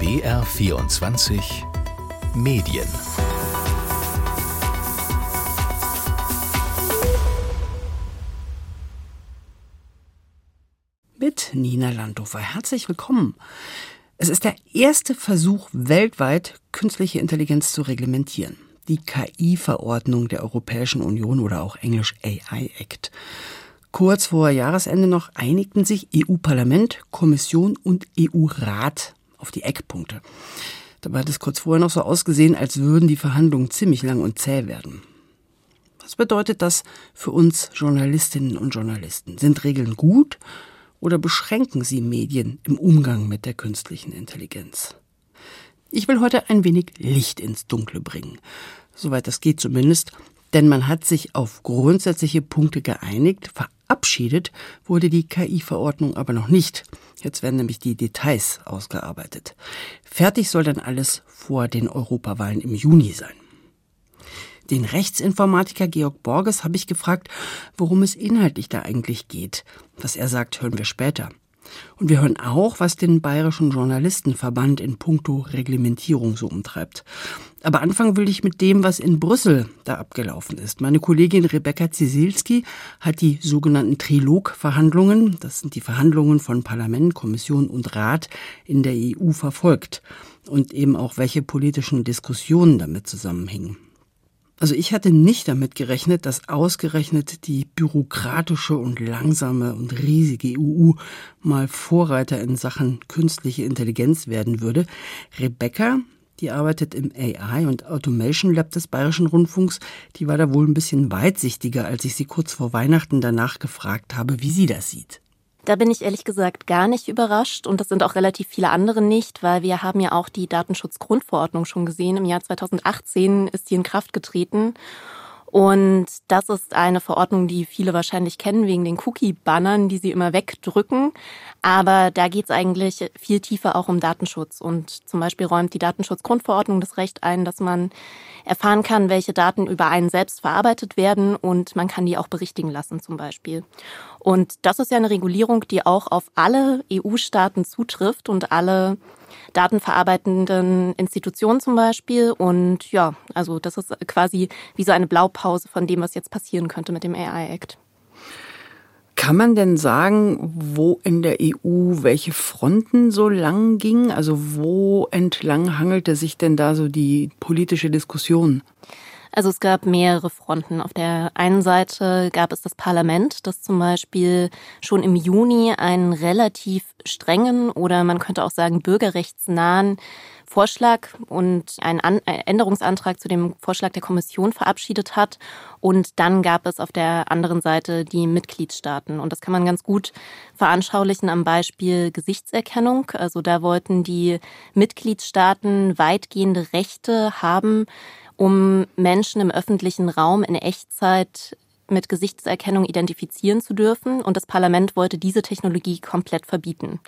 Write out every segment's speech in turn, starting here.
BR24 Medien Mit Nina Landhofer. Herzlich willkommen. Es ist der erste Versuch weltweit, künstliche Intelligenz zu reglementieren. Die KI-Verordnung der Europäischen Union oder auch englisch AI Act. Kurz vor Jahresende noch einigten sich EU-Parlament, Kommission und EU-Rat auf die Eckpunkte. Dabei hat es kurz vorher noch so ausgesehen, als würden die Verhandlungen ziemlich lang und zäh werden. Was bedeutet das für uns Journalistinnen und Journalisten? Sind Regeln gut oder beschränken sie Medien im Umgang mit der künstlichen Intelligenz? Ich will heute ein wenig Licht ins Dunkle bringen. Soweit das geht zumindest, denn man hat sich auf grundsätzliche Punkte geeinigt, verabschiedet wurde die KI-Verordnung aber noch nicht. Jetzt werden nämlich die Details ausgearbeitet. Fertig soll dann alles vor den Europawahlen im Juni sein. Den Rechtsinformatiker Georg Borges habe ich gefragt, worum es inhaltlich da eigentlich geht. Was er sagt, hören wir später. Und wir hören auch, was den Bayerischen Journalistenverband in puncto Reglementierung so umtreibt. Aber anfangen will ich mit dem, was in Brüssel da abgelaufen ist. Meine Kollegin Rebecca Zisilski hat die sogenannten Trilog-Verhandlungen, das sind die Verhandlungen von Parlament, Kommission und Rat in der EU verfolgt und eben auch welche politischen Diskussionen damit zusammenhängen. Also ich hatte nicht damit gerechnet, dass ausgerechnet die bürokratische und langsame und riesige EU mal Vorreiter in Sachen künstliche Intelligenz werden würde. Rebecca, die arbeitet im AI und Automation Lab des Bayerischen Rundfunks, die war da wohl ein bisschen weitsichtiger, als ich sie kurz vor Weihnachten danach gefragt habe, wie sie das sieht. Da bin ich ehrlich gesagt gar nicht überrascht und das sind auch relativ viele andere nicht, weil wir haben ja auch die Datenschutzgrundverordnung schon gesehen. Im Jahr 2018 ist die in Kraft getreten und das ist eine Verordnung, die viele wahrscheinlich kennen wegen den Cookie-Bannern, die sie immer wegdrücken. Aber da geht es eigentlich viel tiefer auch um Datenschutz. Und zum Beispiel räumt die Datenschutzgrundverordnung das Recht ein, dass man erfahren kann, welche Daten über einen selbst verarbeitet werden und man kann die auch berichtigen lassen zum Beispiel. Und das ist ja eine Regulierung, die auch auf alle EU-Staaten zutrifft und alle datenverarbeitenden Institutionen zum Beispiel. Und ja, also das ist quasi wie so eine Blaupause von dem, was jetzt passieren könnte mit dem AI-Act. Kann man denn sagen, wo in der EU welche Fronten so lang gingen? Also wo entlang hangelte sich denn da so die politische Diskussion? Also es gab mehrere Fronten. Auf der einen Seite gab es das Parlament, das zum Beispiel schon im Juni einen relativ strengen oder man könnte auch sagen bürgerrechtsnahen Vorschlag und einen äh, Änderungsantrag zu dem Vorschlag der Kommission verabschiedet hat. Und dann gab es auf der anderen Seite die Mitgliedstaaten. Und das kann man ganz gut veranschaulichen am Beispiel Gesichtserkennung. Also da wollten die Mitgliedstaaten weitgehende Rechte haben, um Menschen im öffentlichen Raum in Echtzeit mit Gesichtserkennung identifizieren zu dürfen. Und das Parlament wollte diese Technologie komplett verbieten.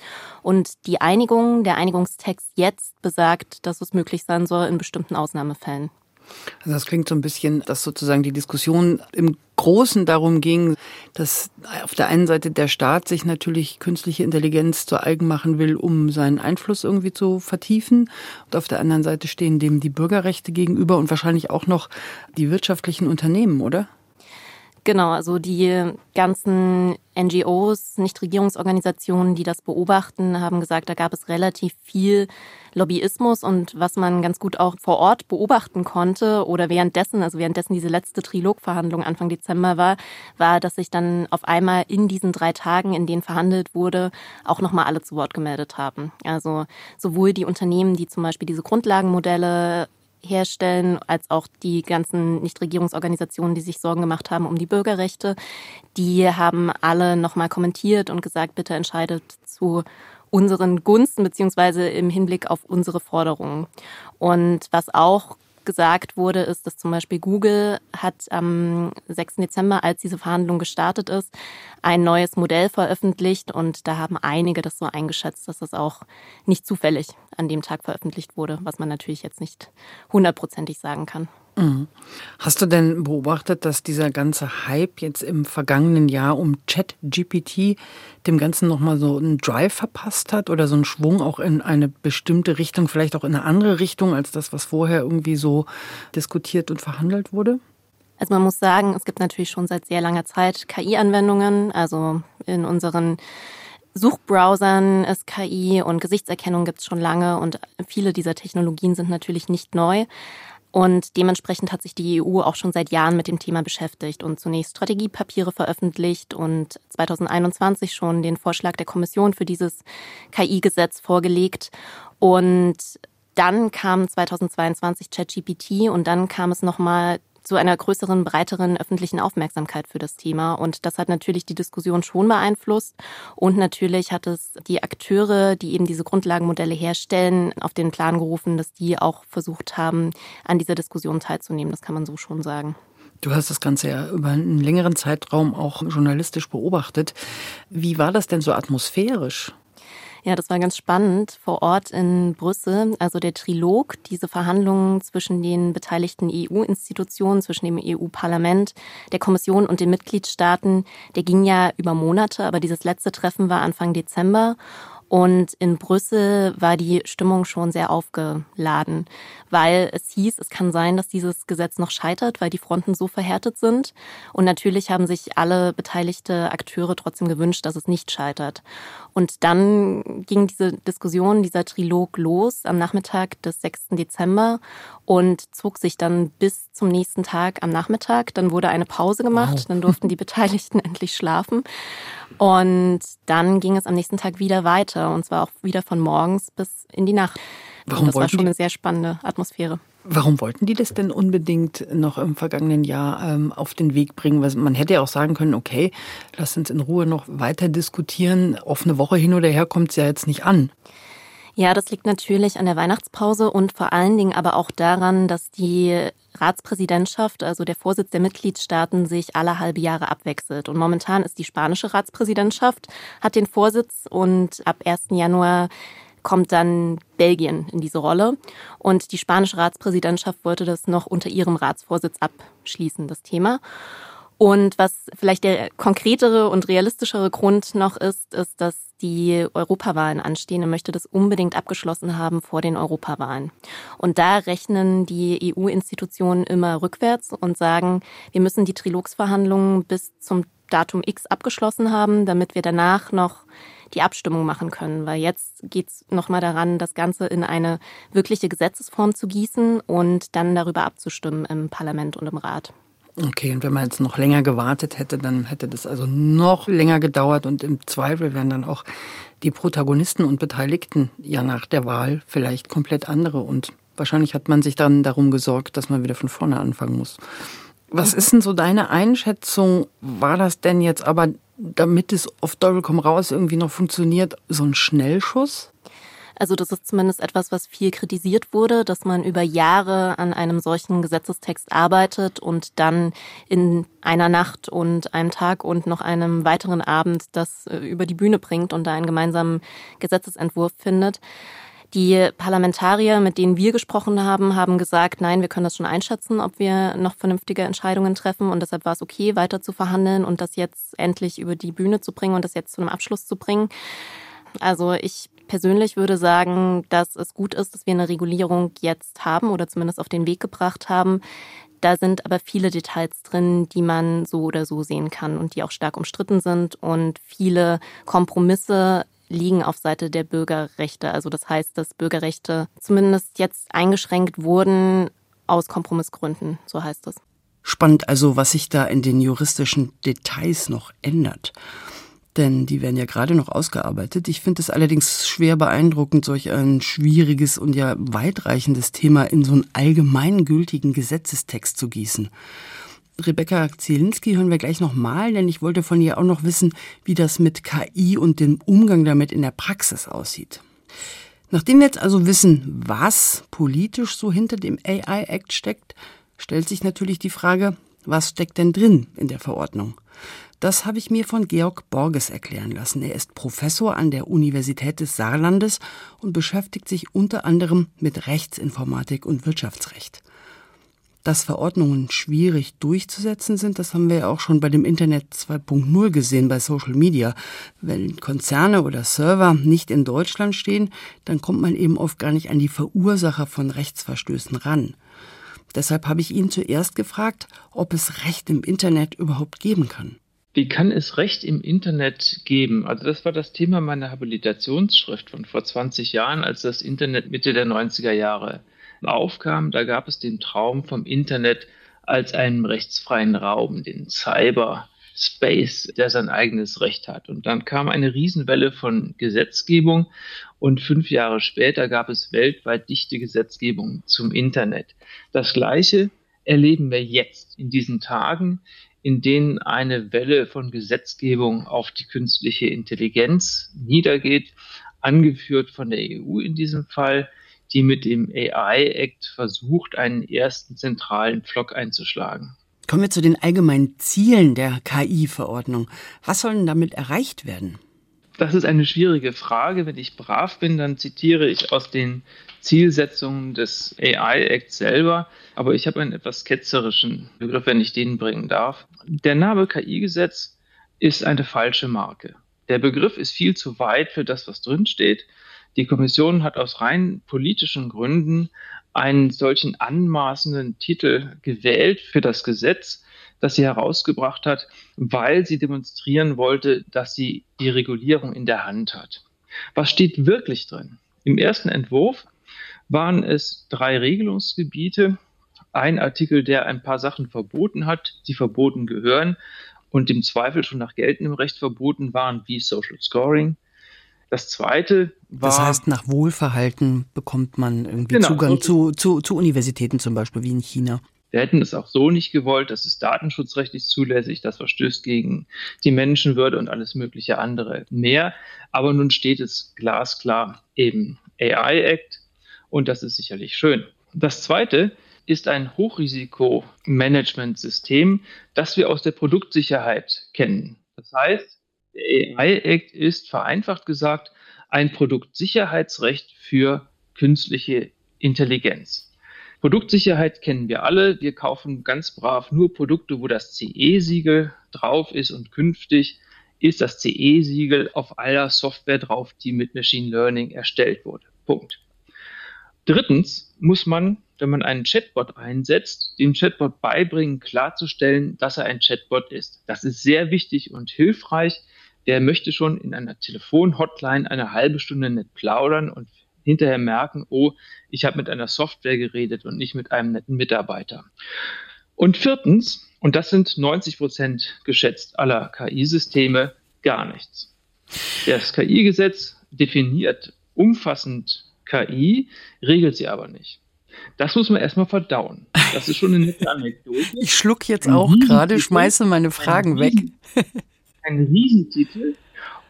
Und die Einigung, der Einigungstext jetzt besagt, dass es möglich sein soll in bestimmten Ausnahmefällen. Also das klingt so ein bisschen, dass sozusagen die Diskussion im Großen darum ging, dass auf der einen Seite der Staat sich natürlich künstliche Intelligenz zu eigen machen will, um seinen Einfluss irgendwie zu vertiefen. Und auf der anderen Seite stehen dem die Bürgerrechte gegenüber und wahrscheinlich auch noch die wirtschaftlichen Unternehmen, oder? Genau, also die ganzen NGOs, Nichtregierungsorganisationen, die das beobachten, haben gesagt, da gab es relativ viel Lobbyismus und was man ganz gut auch vor Ort beobachten konnte oder währenddessen, also währenddessen diese letzte Trilogverhandlung Anfang Dezember war, war, dass sich dann auf einmal in diesen drei Tagen, in denen verhandelt wurde, auch nochmal alle zu Wort gemeldet haben. Also sowohl die Unternehmen, die zum Beispiel diese Grundlagenmodelle herstellen, als auch die ganzen Nichtregierungsorganisationen, die sich Sorgen gemacht haben um die Bürgerrechte. Die haben alle nochmal kommentiert und gesagt, bitte entscheidet zu unseren Gunsten beziehungsweise im Hinblick auf unsere Forderungen. Und was auch gesagt wurde, ist, dass zum Beispiel Google hat am 6. Dezember, als diese Verhandlung gestartet ist, ein neues Modell veröffentlicht und da haben einige das so eingeschätzt, dass das auch nicht zufällig an dem Tag veröffentlicht wurde, was man natürlich jetzt nicht hundertprozentig sagen kann. Mhm. Hast du denn beobachtet, dass dieser ganze Hype jetzt im vergangenen Jahr um ChatGPT dem Ganzen nochmal so einen Drive verpasst hat oder so einen Schwung auch in eine bestimmte Richtung, vielleicht auch in eine andere Richtung als das, was vorher irgendwie so diskutiert und verhandelt wurde? Also man muss sagen, es gibt natürlich schon seit sehr langer Zeit KI-Anwendungen, also in unseren Suchbrowsern ist KI und Gesichtserkennung gibt es schon lange und viele dieser Technologien sind natürlich nicht neu. Und dementsprechend hat sich die EU auch schon seit Jahren mit dem Thema beschäftigt und zunächst Strategiepapiere veröffentlicht und 2021 schon den Vorschlag der Kommission für dieses KI-Gesetz vorgelegt. Und dann kam 2022 ChatGPT und dann kam es nochmal zu einer größeren, breiteren öffentlichen Aufmerksamkeit für das Thema. Und das hat natürlich die Diskussion schon beeinflusst. Und natürlich hat es die Akteure, die eben diese Grundlagenmodelle herstellen, auf den Plan gerufen, dass die auch versucht haben, an dieser Diskussion teilzunehmen. Das kann man so schon sagen. Du hast das Ganze ja über einen längeren Zeitraum auch journalistisch beobachtet. Wie war das denn so atmosphärisch? Ja, das war ganz spannend vor Ort in Brüssel. Also der Trilog, diese Verhandlungen zwischen den beteiligten EU-Institutionen, zwischen dem EU-Parlament, der Kommission und den Mitgliedstaaten, der ging ja über Monate, aber dieses letzte Treffen war Anfang Dezember. Und in Brüssel war die Stimmung schon sehr aufgeladen, weil es hieß, es kann sein, dass dieses Gesetz noch scheitert, weil die Fronten so verhärtet sind. Und natürlich haben sich alle beteiligte Akteure trotzdem gewünscht, dass es nicht scheitert. Und dann ging diese Diskussion, dieser Trilog los am Nachmittag des 6. Dezember und zog sich dann bis zum nächsten Tag am Nachmittag. Dann wurde eine Pause gemacht, wow. dann durften die Beteiligten endlich schlafen. Und dann ging es am nächsten Tag wieder weiter und zwar auch wieder von morgens bis in die Nacht. Warum das war schon eine sehr spannende Atmosphäre. Warum wollten die das denn unbedingt noch im vergangenen Jahr ähm, auf den Weg bringen? Weil man hätte ja auch sagen können, okay, lass uns in Ruhe noch weiter diskutieren. Offene Woche hin oder her kommt es ja jetzt nicht an. Ja, das liegt natürlich an der Weihnachtspause und vor allen Dingen aber auch daran, dass die Ratspräsidentschaft, also der Vorsitz der Mitgliedstaaten, sich alle halbe Jahre abwechselt. Und momentan ist die spanische Ratspräsidentschaft, hat den Vorsitz und ab 1. Januar kommt dann Belgien in diese Rolle. Und die spanische Ratspräsidentschaft wollte das noch unter ihrem Ratsvorsitz abschließen, das Thema. Und was vielleicht der konkretere und realistischere Grund noch ist, ist, dass die Europawahlen anstehen und möchte das unbedingt abgeschlossen haben vor den Europawahlen. Und da rechnen die EU-Institutionen immer rückwärts und sagen, wir müssen die Trilogsverhandlungen bis zum Datum X abgeschlossen haben, damit wir danach noch die Abstimmung machen können. Weil jetzt geht es nochmal daran, das Ganze in eine wirkliche Gesetzesform zu gießen und dann darüber abzustimmen im Parlament und im Rat. Okay, und wenn man jetzt noch länger gewartet hätte, dann hätte das also noch länger gedauert und im Zweifel wären dann auch die Protagonisten und Beteiligten ja nach der Wahl vielleicht komplett andere und wahrscheinlich hat man sich dann darum gesorgt, dass man wieder von vorne anfangen muss. Was ist denn so deine Einschätzung? War das denn jetzt aber, damit es auf Teufel komm raus irgendwie noch funktioniert, so ein Schnellschuss? Also das ist zumindest etwas, was viel kritisiert wurde, dass man über Jahre an einem solchen Gesetzestext arbeitet und dann in einer Nacht und einem Tag und noch einem weiteren Abend das äh, über die Bühne bringt und da einen gemeinsamen Gesetzesentwurf findet. Die Parlamentarier, mit denen wir gesprochen haben, haben gesagt, nein, wir können das schon einschätzen, ob wir noch vernünftige Entscheidungen treffen. Und deshalb war es okay, weiter zu verhandeln und das jetzt endlich über die Bühne zu bringen und das jetzt zu einem Abschluss zu bringen. Also ich persönlich würde sagen, dass es gut ist, dass wir eine Regulierung jetzt haben oder zumindest auf den Weg gebracht haben. Da sind aber viele Details drin, die man so oder so sehen kann und die auch stark umstritten sind und viele Kompromisse liegen auf Seite der Bürgerrechte. Also das heißt, dass Bürgerrechte zumindest jetzt eingeschränkt wurden aus Kompromissgründen, so heißt es. Spannend also, was sich da in den juristischen Details noch ändert denn die werden ja gerade noch ausgearbeitet. Ich finde es allerdings schwer beeindruckend, solch ein schwieriges und ja weitreichendes Thema in so einen allgemeingültigen Gesetzestext zu gießen. Rebecca Zielinski hören wir gleich nochmal, denn ich wollte von ihr auch noch wissen, wie das mit KI und dem Umgang damit in der Praxis aussieht. Nachdem wir jetzt also wissen, was politisch so hinter dem AI-Act steckt, stellt sich natürlich die Frage, was steckt denn drin in der Verordnung? Das habe ich mir von Georg Borges erklären lassen. Er ist Professor an der Universität des Saarlandes und beschäftigt sich unter anderem mit Rechtsinformatik und Wirtschaftsrecht. Dass Verordnungen schwierig durchzusetzen sind, das haben wir ja auch schon bei dem Internet 2.0 gesehen, bei Social Media. Wenn Konzerne oder Server nicht in Deutschland stehen, dann kommt man eben oft gar nicht an die Verursacher von Rechtsverstößen ran. Deshalb habe ich ihn zuerst gefragt, ob es Recht im Internet überhaupt geben kann. Wie kann es Recht im Internet geben? Also das war das Thema meiner Habilitationsschrift von vor 20 Jahren, als das Internet Mitte der 90er Jahre aufkam, da gab es den Traum vom Internet als einen rechtsfreien Raum, den Cyberspace, der sein eigenes Recht hat. Und dann kam eine Riesenwelle von Gesetzgebung und fünf Jahre später gab es weltweit dichte Gesetzgebung zum Internet. Das Gleiche erleben wir jetzt in diesen Tagen, in denen eine Welle von Gesetzgebung auf die künstliche Intelligenz niedergeht, angeführt von der EU in diesem Fall, die mit dem AI-Act versucht, einen ersten zentralen Pflock einzuschlagen. Kommen wir zu den allgemeinen Zielen der KI-Verordnung. Was soll denn damit erreicht werden? Das ist eine schwierige Frage. Wenn ich brav bin, dann zitiere ich aus den Zielsetzungen des AI-Act selber. Aber ich habe einen etwas ketzerischen Begriff, wenn ich den bringen darf. Der Name KI-Gesetz ist eine falsche Marke. Der Begriff ist viel zu weit für das, was drinsteht. Die Kommission hat aus rein politischen Gründen einen solchen anmaßenden Titel gewählt für das Gesetz, das sie herausgebracht hat, weil sie demonstrieren wollte, dass sie die Regulierung in der Hand hat. Was steht wirklich drin? Im ersten Entwurf waren es drei Regelungsgebiete, ein Artikel, der ein paar Sachen verboten hat, die verboten gehören und im Zweifel schon nach geltendem Recht verboten waren, wie Social Scoring, das zweite war. Das heißt, nach Wohlverhalten bekommt man irgendwie genau, Zugang so zu, zu, zu Universitäten zum Beispiel, wie in China. Wir hätten es auch so nicht gewollt. Das ist datenschutzrechtlich zulässig. Das verstößt gegen die Menschenwürde und alles mögliche andere mehr. Aber nun steht es glasklar im AI Act und das ist sicherlich schön. Das zweite ist ein Hochrisikomanagementsystem, das wir aus der Produktsicherheit kennen. Das heißt, der AI-Act ist vereinfacht gesagt ein Produktsicherheitsrecht für künstliche Intelligenz. Produktsicherheit kennen wir alle. Wir kaufen ganz brav nur Produkte, wo das CE-Siegel drauf ist und künftig ist das CE-Siegel auf aller Software drauf, die mit Machine Learning erstellt wurde. Punkt. Drittens muss man, wenn man einen Chatbot einsetzt, dem Chatbot beibringen, klarzustellen, dass er ein Chatbot ist. Das ist sehr wichtig und hilfreich, der möchte schon in einer Telefonhotline eine halbe Stunde nicht plaudern und hinterher merken, oh, ich habe mit einer Software geredet und nicht mit einem netten Mitarbeiter. Und viertens, und das sind 90 Prozent geschätzt aller KI-Systeme, gar nichts. Das KI-Gesetz definiert umfassend KI, regelt sie aber nicht. Das muss man erstmal verdauen. Das ist schon eine nette Anekdote. Ich schluck jetzt auch gerade, schmeiße meine Fragen weg ein Riesentitel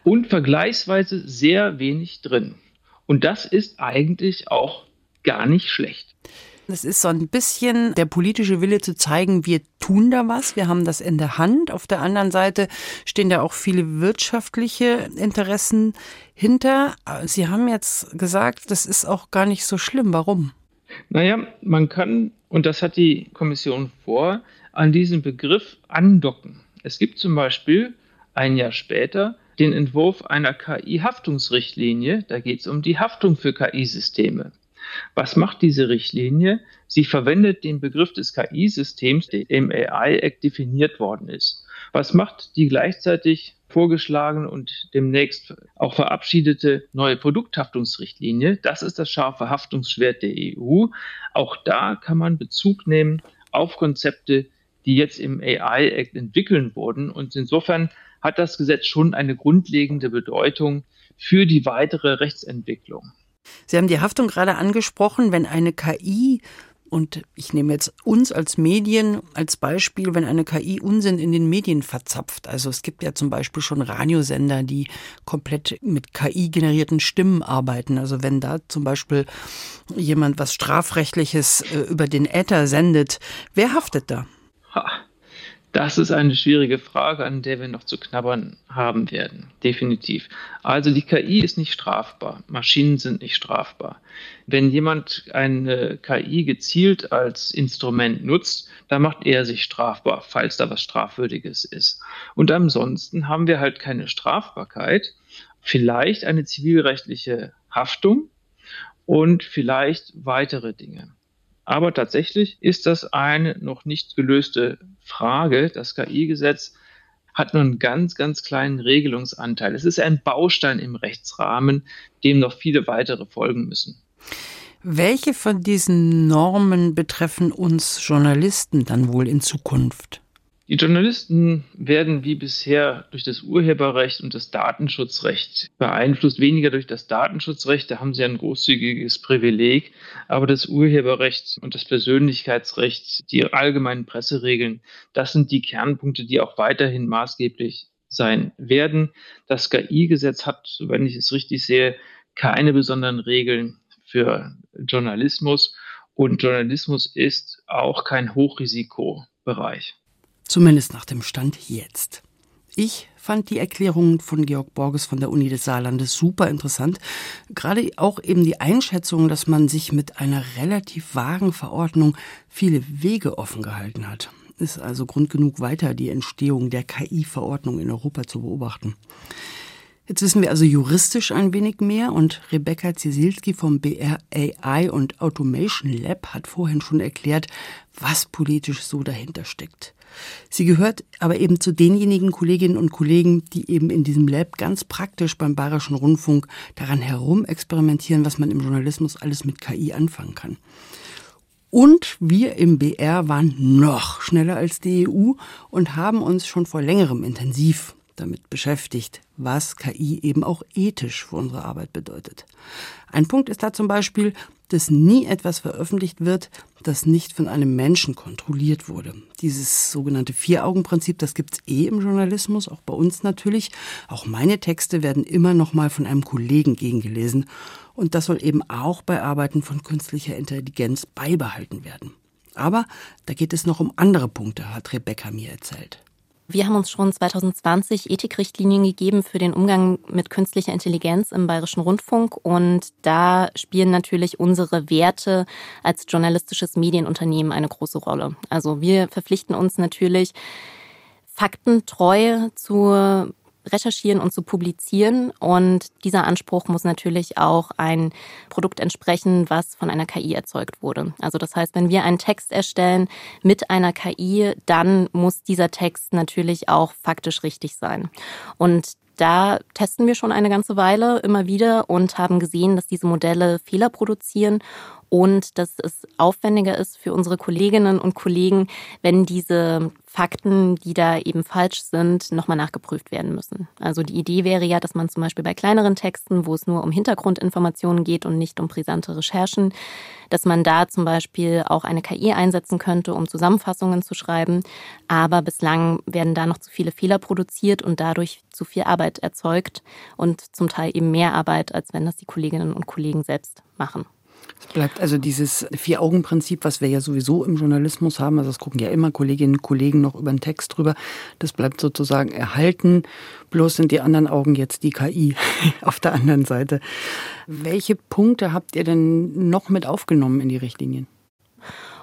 und vergleichsweise sehr wenig drin. Und das ist eigentlich auch gar nicht schlecht. Das ist so ein bisschen der politische Wille zu zeigen, wir tun da was, wir haben das in der Hand. Auf der anderen Seite stehen da auch viele wirtschaftliche Interessen hinter. Sie haben jetzt gesagt, das ist auch gar nicht so schlimm. Warum? Naja, man kann, und das hat die Kommission vor, an diesem Begriff andocken. Es gibt zum Beispiel ein Jahr später den Entwurf einer KI-Haftungsrichtlinie. Da geht es um die Haftung für KI-Systeme. Was macht diese Richtlinie? Sie verwendet den Begriff des KI-Systems, der im AI-Act definiert worden ist. Was macht die gleichzeitig vorgeschlagene und demnächst auch verabschiedete neue Produkthaftungsrichtlinie? Das ist das scharfe Haftungsschwert der EU. Auch da kann man Bezug nehmen auf Konzepte, die jetzt im AI-Act entwickeln wurden. Und insofern hat das Gesetz schon eine grundlegende Bedeutung für die weitere Rechtsentwicklung. Sie haben die Haftung gerade angesprochen, wenn eine KI und ich nehme jetzt uns als Medien als Beispiel, wenn eine KI Unsinn in den Medien verzapft. Also es gibt ja zum Beispiel schon Radiosender, die komplett mit KI-generierten Stimmen arbeiten. Also wenn da zum Beispiel jemand was Strafrechtliches äh, über den Äther sendet, wer haftet da? Das ist eine schwierige Frage, an der wir noch zu knabbern haben werden. Definitiv. Also die KI ist nicht strafbar. Maschinen sind nicht strafbar. Wenn jemand eine KI gezielt als Instrument nutzt, dann macht er sich strafbar, falls da was Strafwürdiges ist. Und ansonsten haben wir halt keine Strafbarkeit, vielleicht eine zivilrechtliche Haftung und vielleicht weitere Dinge. Aber tatsächlich ist das eine noch nicht gelöste Frage. Das KI-Gesetz hat nur einen ganz, ganz kleinen Regelungsanteil. Es ist ein Baustein im Rechtsrahmen, dem noch viele weitere folgen müssen. Welche von diesen Normen betreffen uns Journalisten dann wohl in Zukunft? Die Journalisten werden wie bisher durch das Urheberrecht und das Datenschutzrecht beeinflusst, weniger durch das Datenschutzrecht, da haben sie ein großzügiges Privileg, aber das Urheberrecht und das Persönlichkeitsrecht, die allgemeinen Presseregeln, das sind die Kernpunkte, die auch weiterhin maßgeblich sein werden. Das KI-Gesetz hat, wenn ich es richtig sehe, keine besonderen Regeln für Journalismus und Journalismus ist auch kein Hochrisikobereich. Zumindest nach dem Stand jetzt. Ich fand die Erklärungen von Georg Borges von der Uni des Saarlandes super interessant. Gerade auch eben die Einschätzung, dass man sich mit einer relativ vagen Verordnung viele Wege offen gehalten hat. Ist also Grund genug, weiter die Entstehung der KI-Verordnung in Europa zu beobachten. Jetzt wissen wir also juristisch ein wenig mehr und Rebecca Ziesilski vom BR AI und Automation Lab hat vorhin schon erklärt, was politisch so dahinter steckt. Sie gehört aber eben zu denjenigen Kolleginnen und Kollegen, die eben in diesem Lab ganz praktisch beim Bayerischen Rundfunk daran herum experimentieren, was man im Journalismus alles mit KI anfangen kann. Und wir im BR waren noch schneller als die EU und haben uns schon vor längerem intensiv damit beschäftigt, was KI eben auch ethisch für unsere Arbeit bedeutet. Ein Punkt ist da zum Beispiel, dass nie etwas veröffentlicht wird, das nicht von einem Menschen kontrolliert wurde. Dieses sogenannte Vier-Augen-Prinzip, das gibt's eh im Journalismus, auch bei uns natürlich. Auch meine Texte werden immer noch mal von einem Kollegen gegengelesen. Und das soll eben auch bei Arbeiten von künstlicher Intelligenz beibehalten werden. Aber da geht es noch um andere Punkte, hat Rebecca mir erzählt. Wir haben uns schon 2020 Ethikrichtlinien gegeben für den Umgang mit künstlicher Intelligenz im Bayerischen Rundfunk und da spielen natürlich unsere Werte als journalistisches Medienunternehmen eine große Rolle. Also wir verpflichten uns natürlich faktentreu zu recherchieren und zu publizieren. Und dieser Anspruch muss natürlich auch ein Produkt entsprechen, was von einer KI erzeugt wurde. Also das heißt, wenn wir einen Text erstellen mit einer KI, dann muss dieser Text natürlich auch faktisch richtig sein. Und da testen wir schon eine ganze Weile immer wieder und haben gesehen, dass diese Modelle Fehler produzieren und dass es aufwendiger ist für unsere Kolleginnen und Kollegen, wenn diese Fakten, die da eben falsch sind, nochmal nachgeprüft werden müssen. Also die Idee wäre ja, dass man zum Beispiel bei kleineren Texten, wo es nur um Hintergrundinformationen geht und nicht um brisante Recherchen, dass man da zum Beispiel auch eine KI einsetzen könnte, um Zusammenfassungen zu schreiben. Aber bislang werden da noch zu viele Fehler produziert und dadurch zu viel Arbeit erzeugt und zum Teil eben mehr Arbeit, als wenn das die Kolleginnen und Kollegen selbst machen. Es bleibt also dieses Vier-Augen-Prinzip, was wir ja sowieso im Journalismus haben, also das gucken ja immer Kolleginnen und Kollegen noch über den Text drüber, das bleibt sozusagen erhalten, bloß sind die anderen Augen jetzt die KI auf der anderen Seite. Welche Punkte habt ihr denn noch mit aufgenommen in die Richtlinien?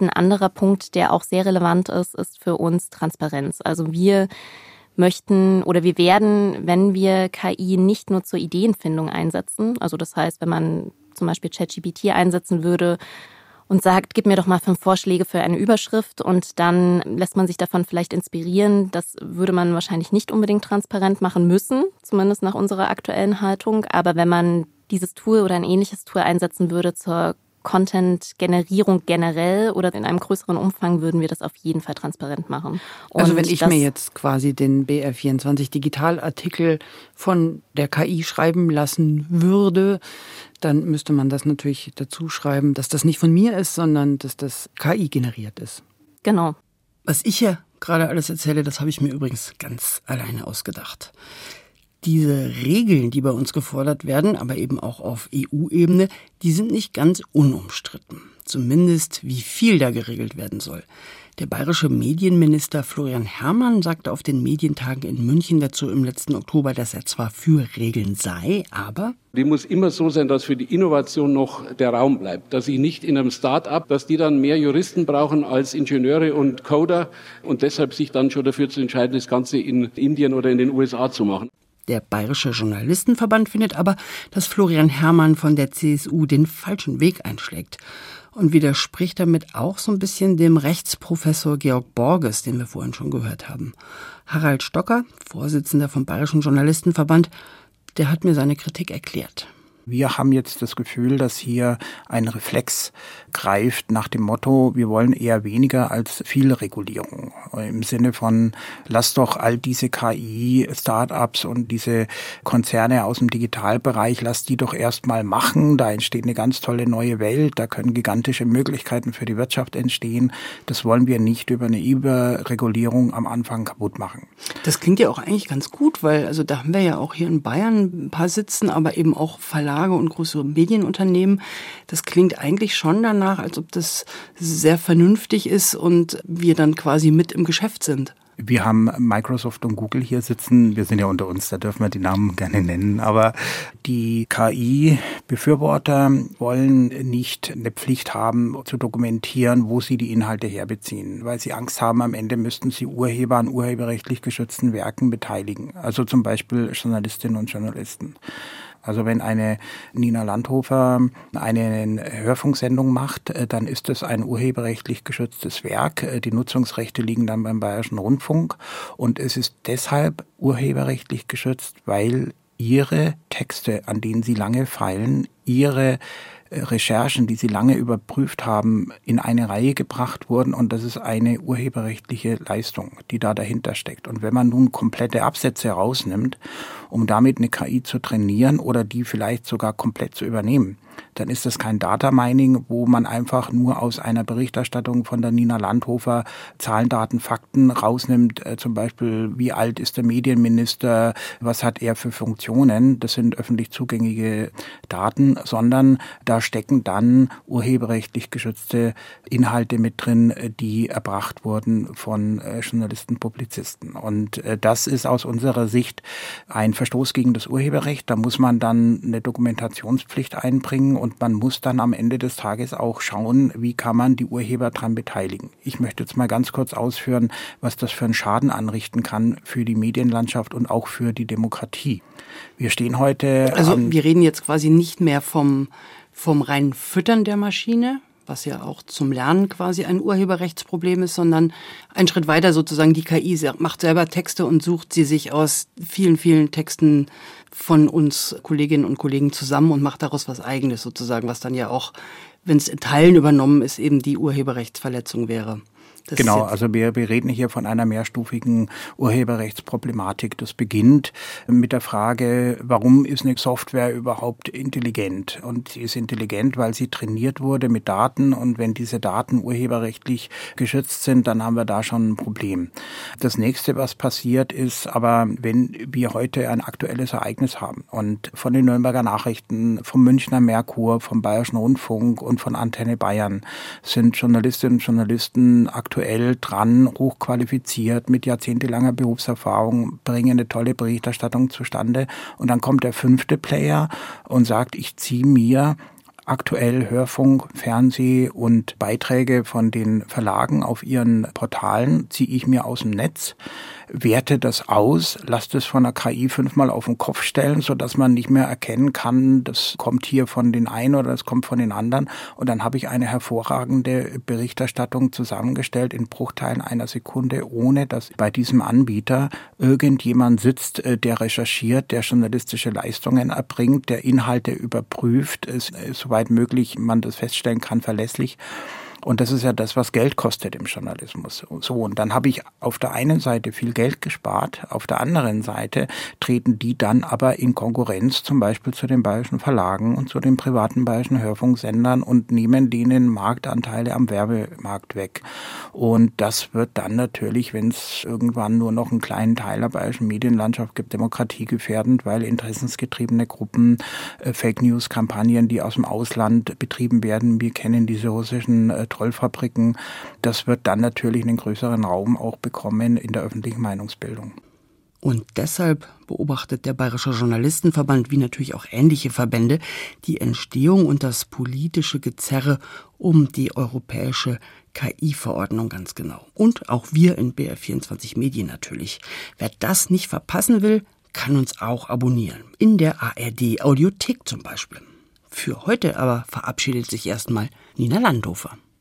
Ein anderer Punkt, der auch sehr relevant ist, ist für uns Transparenz. Also wir möchten oder wir werden, wenn wir KI nicht nur zur Ideenfindung einsetzen, also das heißt, wenn man zum Beispiel ChatGPT einsetzen würde und sagt, gib mir doch mal fünf Vorschläge für eine Überschrift und dann lässt man sich davon vielleicht inspirieren. Das würde man wahrscheinlich nicht unbedingt transparent machen müssen, zumindest nach unserer aktuellen Haltung. Aber wenn man dieses Tool oder ein ähnliches Tool einsetzen würde zur Content-Generierung generell oder in einem größeren Umfang würden wir das auf jeden Fall transparent machen. Und also wenn ich mir jetzt quasi den BR24 Digitalartikel von der KI schreiben lassen würde, dann müsste man das natürlich dazu schreiben, dass das nicht von mir ist, sondern dass das KI generiert ist. Genau. Was ich ja gerade alles erzähle, das habe ich mir übrigens ganz alleine ausgedacht. Diese Regeln, die bei uns gefordert werden, aber eben auch auf EU-Ebene, die sind nicht ganz unumstritten. Zumindest wie viel da geregelt werden soll. Der bayerische Medienminister Florian Herrmann sagte auf den Medientagen in München dazu im letzten Oktober, dass er zwar für Regeln sei, aber die muss immer so sein, dass für die Innovation noch der Raum bleibt. Dass ich nicht in einem Start-up, dass die dann mehr Juristen brauchen als Ingenieure und Coder und deshalb sich dann schon dafür zu entscheiden, das Ganze in Indien oder in den USA zu machen. Der Bayerische Journalistenverband findet aber, dass Florian Herrmann von der CSU den falschen Weg einschlägt und widerspricht damit auch so ein bisschen dem Rechtsprofessor Georg Borges, den wir vorhin schon gehört haben. Harald Stocker, Vorsitzender vom Bayerischen Journalistenverband, der hat mir seine Kritik erklärt. Wir haben jetzt das Gefühl, dass hier ein Reflex greift nach dem Motto, wir wollen eher weniger als viel Regulierung. Im Sinne von, lass doch all diese KI-Startups und diese Konzerne aus dem Digitalbereich, lass die doch erstmal machen. Da entsteht eine ganz tolle neue Welt. Da können gigantische Möglichkeiten für die Wirtschaft entstehen. Das wollen wir nicht über eine Überregulierung am Anfang kaputt machen. Das klingt ja auch eigentlich ganz gut, weil also da haben wir ja auch hier in Bayern ein paar sitzen, aber eben auch Verlage Verlage und größere Medienunternehmen. Das klingt eigentlich schon danach, als ob das sehr vernünftig ist und wir dann quasi mit im Geschäft sind. Wir haben Microsoft und Google hier sitzen. Wir sind ja unter uns, da dürfen wir die Namen gerne nennen. Aber die KI-Befürworter wollen nicht eine Pflicht haben, zu dokumentieren, wo sie die Inhalte herbeziehen, weil sie Angst haben, am Ende müssten sie Urheber an urheberrechtlich geschützten Werken beteiligen. Also zum Beispiel Journalistinnen und Journalisten. Also wenn eine Nina Landhofer eine Hörfunksendung macht, äh, dann ist es ein urheberrechtlich geschütztes Werk. Äh, die Nutzungsrechte liegen dann beim Bayerischen Rundfunk und es ist deshalb urheberrechtlich geschützt, weil ihre Texte, an denen sie lange feilen, ihre Recherchen, die sie lange überprüft haben, in eine Reihe gebracht wurden und das ist eine urheberrechtliche Leistung, die da dahinter steckt. Und wenn man nun komplette Absätze rausnimmt, um damit eine KI zu trainieren oder die vielleicht sogar komplett zu übernehmen, dann ist das kein Data Mining, wo man einfach nur aus einer Berichterstattung von der Nina Landhofer Zahlen, Daten, Fakten rausnimmt, äh, zum Beispiel wie alt ist der Medienminister, was hat er für Funktionen, das sind öffentlich zugängliche Daten, sondern da stecken dann urheberrechtlich geschützte Inhalte mit drin, die erbracht wurden von äh, Journalisten, Publizisten. Und äh, das ist aus unserer Sicht ein Verstoß gegen das Urheberrecht. Da muss man dann eine Dokumentationspflicht einbringen und man muss dann am Ende des Tages auch schauen, wie kann man die Urheber daran beteiligen. Ich möchte jetzt mal ganz kurz ausführen, was das für einen Schaden anrichten kann für die Medienlandschaft und auch für die Demokratie. Wir stehen heute. Also wir reden jetzt quasi nicht mehr vom, vom reinen Füttern der Maschine, was ja auch zum Lernen quasi ein Urheberrechtsproblem ist, sondern ein Schritt weiter sozusagen die KI macht selber Texte und sucht sie sich aus vielen, vielen Texten von uns Kolleginnen und Kollegen zusammen und macht daraus was eigenes sozusagen, was dann ja auch, wenn es in Teilen übernommen ist, eben die Urheberrechtsverletzung wäre. Das genau, also wir, wir reden hier von einer mehrstufigen Urheberrechtsproblematik. Das beginnt mit der Frage, warum ist eine Software überhaupt intelligent? Und sie ist intelligent, weil sie trainiert wurde mit Daten und wenn diese Daten urheberrechtlich geschützt sind, dann haben wir da schon ein Problem. Das nächste, was passiert, ist aber, wenn wir heute ein aktuelles Ereignis haben und von den Nürnberger Nachrichten, vom Münchner Merkur, vom Bayerischen Rundfunk und von Antenne Bayern sind Journalistinnen und Journalisten aktuell aktuell dran, hochqualifiziert, mit jahrzehntelanger Berufserfahrung, bringen eine tolle Berichterstattung zustande. Und dann kommt der fünfte Player und sagt, ich ziehe mir aktuell Hörfunk, Fernseh und Beiträge von den Verlagen auf ihren Portalen, ziehe ich mir aus dem Netz werte das aus, lasse das von der KI fünfmal auf den Kopf stellen, so dass man nicht mehr erkennen kann, das kommt hier von den einen oder das kommt von den anderen. Und dann habe ich eine hervorragende Berichterstattung zusammengestellt in Bruchteilen einer Sekunde, ohne dass bei diesem Anbieter irgendjemand sitzt, äh, der recherchiert, der journalistische Leistungen erbringt, der Inhalte überprüft, ist, soweit möglich man das feststellen kann, verlässlich. Und das ist ja das, was Geld kostet im Journalismus. So, und dann habe ich auf der einen Seite viel Geld gespart, auf der anderen Seite treten die dann aber in Konkurrenz zum Beispiel zu den bayerischen Verlagen und zu den privaten bayerischen Hörfunksendern und nehmen denen Marktanteile am Werbemarkt weg. Und das wird dann natürlich, wenn es irgendwann nur noch einen kleinen Teil der bayerischen Medienlandschaft gibt, demokratiegefährdend, weil interessensgetriebene Gruppen, äh, Fake News-Kampagnen, die aus dem Ausland betrieben werden, wir kennen diese russischen äh, Trollfabriken. Das wird dann natürlich einen größeren Raum auch bekommen in der öffentlichen Meinungsbildung. Und deshalb beobachtet der Bayerische Journalistenverband, wie natürlich auch ähnliche Verbände, die Entstehung und das politische Gezerre um die europäische KI-Verordnung ganz genau. Und auch wir in BR24 Medien natürlich. Wer das nicht verpassen will, kann uns auch abonnieren. In der ARD Audiothek zum Beispiel. Für heute aber verabschiedet sich erstmal Nina Landhofer.